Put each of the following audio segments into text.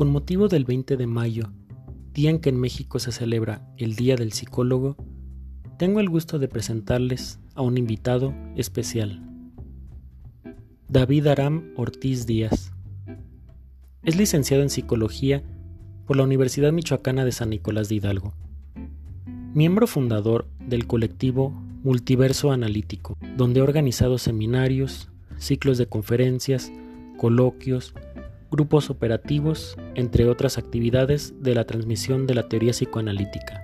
con motivo del 20 de mayo, día en que en México se celebra el Día del Psicólogo, tengo el gusto de presentarles a un invitado especial. David Aram Ortiz Díaz. Es licenciado en Psicología por la Universidad Michoacana de San Nicolás de Hidalgo. Miembro fundador del colectivo Multiverso Analítico, donde ha organizado seminarios, ciclos de conferencias, coloquios, grupos operativos, entre otras actividades de la transmisión de la teoría psicoanalítica.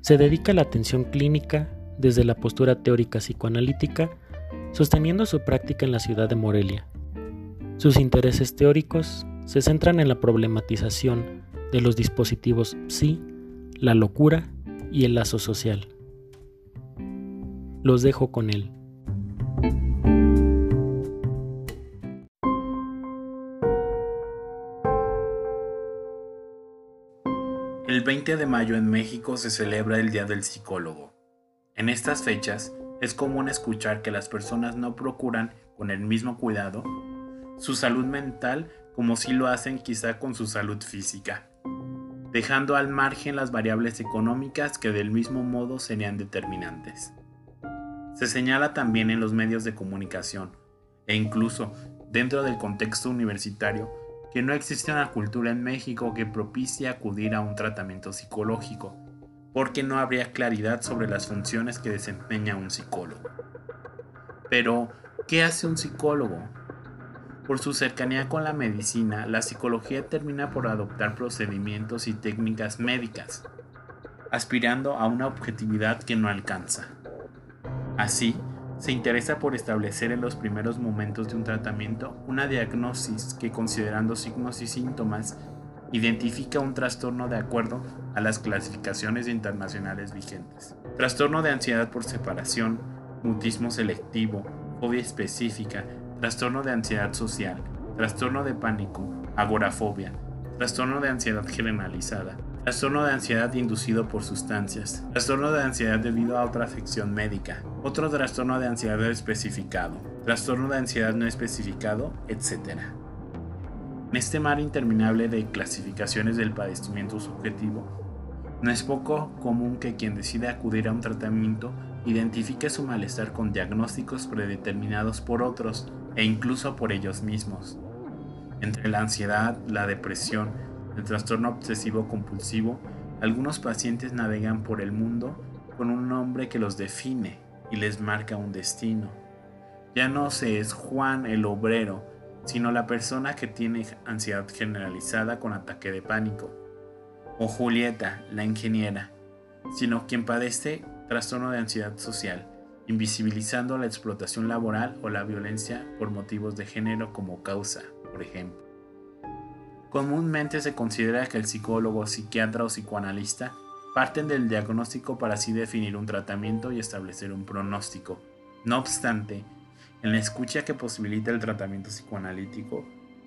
Se dedica a la atención clínica desde la postura teórica psicoanalítica, sosteniendo su práctica en la ciudad de Morelia. Sus intereses teóricos se centran en la problematización de los dispositivos psi, la locura y el lazo social. Los dejo con él. El 20 de mayo en México se celebra el Día del Psicólogo. En estas fechas es común escuchar que las personas no procuran con el mismo cuidado su salud mental como si lo hacen quizá con su salud física, dejando al margen las variables económicas que del mismo modo serían determinantes. Se señala también en los medios de comunicación e incluso dentro del contexto universitario que no existe una cultura en México que propicie acudir a un tratamiento psicológico, porque no habría claridad sobre las funciones que desempeña un psicólogo. Pero, ¿qué hace un psicólogo? Por su cercanía con la medicina, la psicología termina por adoptar procedimientos y técnicas médicas, aspirando a una objetividad que no alcanza. Así, se interesa por establecer en los primeros momentos de un tratamiento una diagnosis que considerando signos y síntomas identifica un trastorno de acuerdo a las clasificaciones internacionales vigentes. Trastorno de ansiedad por separación, mutismo selectivo, fobia específica, trastorno de ansiedad social, trastorno de pánico, agorafobia, trastorno de ansiedad generalizada, trastorno de ansiedad inducido por sustancias, trastorno de ansiedad debido a otra afección médica, otro trastorno de ansiedad especificado, trastorno de ansiedad no especificado, etc. En este mar interminable de clasificaciones del padecimiento subjetivo, no es poco común que quien decide acudir a un tratamiento identifique su malestar con diagnósticos predeterminados por otros e incluso por ellos mismos. Entre la ansiedad, la depresión, el trastorno obsesivo compulsivo, algunos pacientes navegan por el mundo con un nombre que los define y les marca un destino. Ya no se es Juan el obrero, sino la persona que tiene ansiedad generalizada con ataque de pánico. O Julieta, la ingeniera, sino quien padece trastorno de ansiedad social, invisibilizando la explotación laboral o la violencia por motivos de género como causa, por ejemplo. Comúnmente se considera que el psicólogo, psiquiatra o psicoanalista parten del diagnóstico para así definir un tratamiento y establecer un pronóstico. No obstante, en la escucha que posibilita el tratamiento psicoanalítico,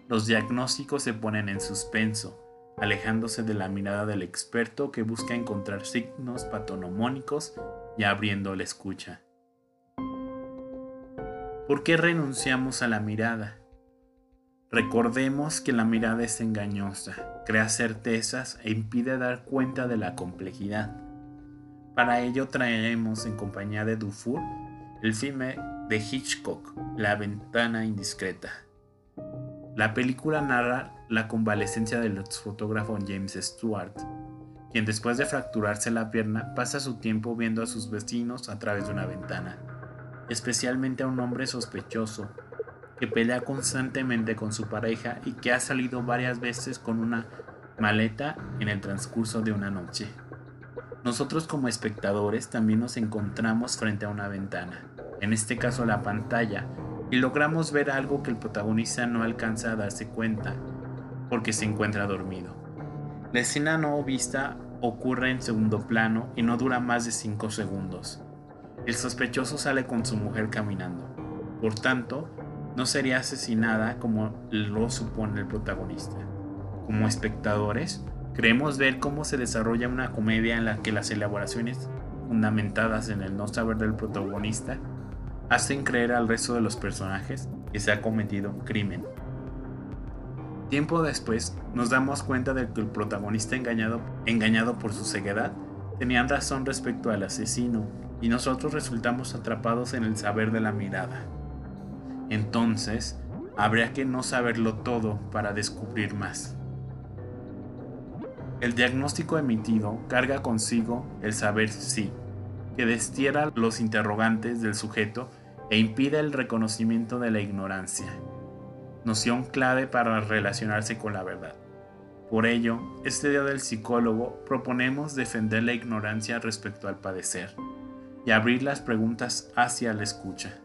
los diagnósticos se ponen en suspenso, alejándose de la mirada del experto que busca encontrar signos patonomónicos y abriendo la escucha. ¿Por qué renunciamos a la mirada? Recordemos que la mirada es engañosa, crea certezas e impide dar cuenta de la complejidad. Para ello traeremos en compañía de Dufour el filme de Hitchcock, La ventana indiscreta. La película narra la convalecencia del fotógrafo James Stewart, quien después de fracturarse la pierna pasa su tiempo viendo a sus vecinos a través de una ventana, especialmente a un hombre sospechoso que pelea constantemente con su pareja y que ha salido varias veces con una maleta en el transcurso de una noche. Nosotros como espectadores también nos encontramos frente a una ventana, en este caso la pantalla, y logramos ver algo que el protagonista no alcanza a darse cuenta porque se encuentra dormido. La escena no vista ocurre en segundo plano y no dura más de 5 segundos. El sospechoso sale con su mujer caminando. Por tanto, no sería asesinada como lo supone el protagonista. Como espectadores, creemos ver cómo se desarrolla una comedia en la que las elaboraciones fundamentadas en el no saber del protagonista hacen creer al resto de los personajes que se ha cometido un crimen. Tiempo después nos damos cuenta de que el protagonista engañado, engañado por su ceguedad tenía razón respecto al asesino y nosotros resultamos atrapados en el saber de la mirada. Entonces, habría que no saberlo todo para descubrir más. El diagnóstico emitido carga consigo el saber sí, que destierra los interrogantes del sujeto e impide el reconocimiento de la ignorancia, noción clave para relacionarse con la verdad. Por ello, este día del psicólogo proponemos defender la ignorancia respecto al padecer y abrir las preguntas hacia la escucha.